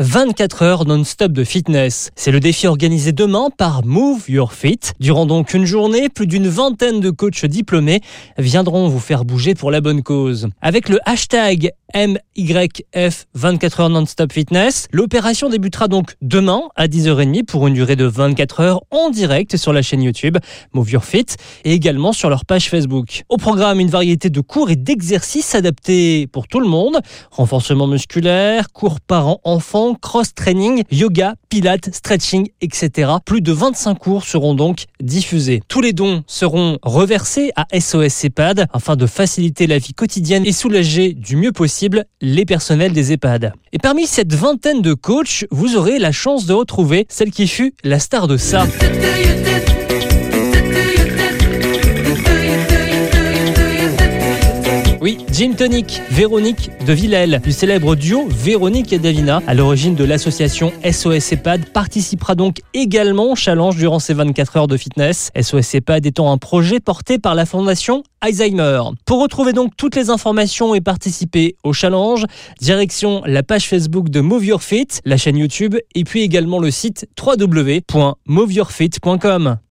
24 heures non-stop de fitness. C'est le défi organisé demain par Move Your Fit. Durant donc une journée, plus d'une vingtaine de coachs diplômés viendront vous faire bouger pour la bonne cause. Avec le hashtag MYF 24 heures non-stop fitness. L'opération débutera donc demain à 10h30 pour une durée de 24 heures en direct sur la chaîne YouTube Move Your Fit et également sur leur page Facebook. Au programme, une variété de cours et d'exercices adaptés pour tout le monde. Renforcement musculaire, cours parents-enfants, cross-training, yoga, pilates, stretching, etc. Plus de 25 cours seront donc diffusés. Tous les dons seront reversés à SOS EHPAD afin de faciliter la vie quotidienne et soulager du mieux possible les personnels des EHPAD. Et parmi cette vingtaine de coachs, vous aurez la chance de retrouver celle qui fut la star de ça. Gin Tonic, Véronique de Villèle, du célèbre duo Véronique et Davina, à l'origine de l'association SOS EHPAD, participera donc également au challenge durant ces 24 heures de fitness. SOS EHPAD étant un projet porté par la fondation Alzheimer. Pour retrouver donc toutes les informations et participer au challenge, direction la page Facebook de Move Your Fit, la chaîne YouTube et puis également le site www.moveyourfit.com.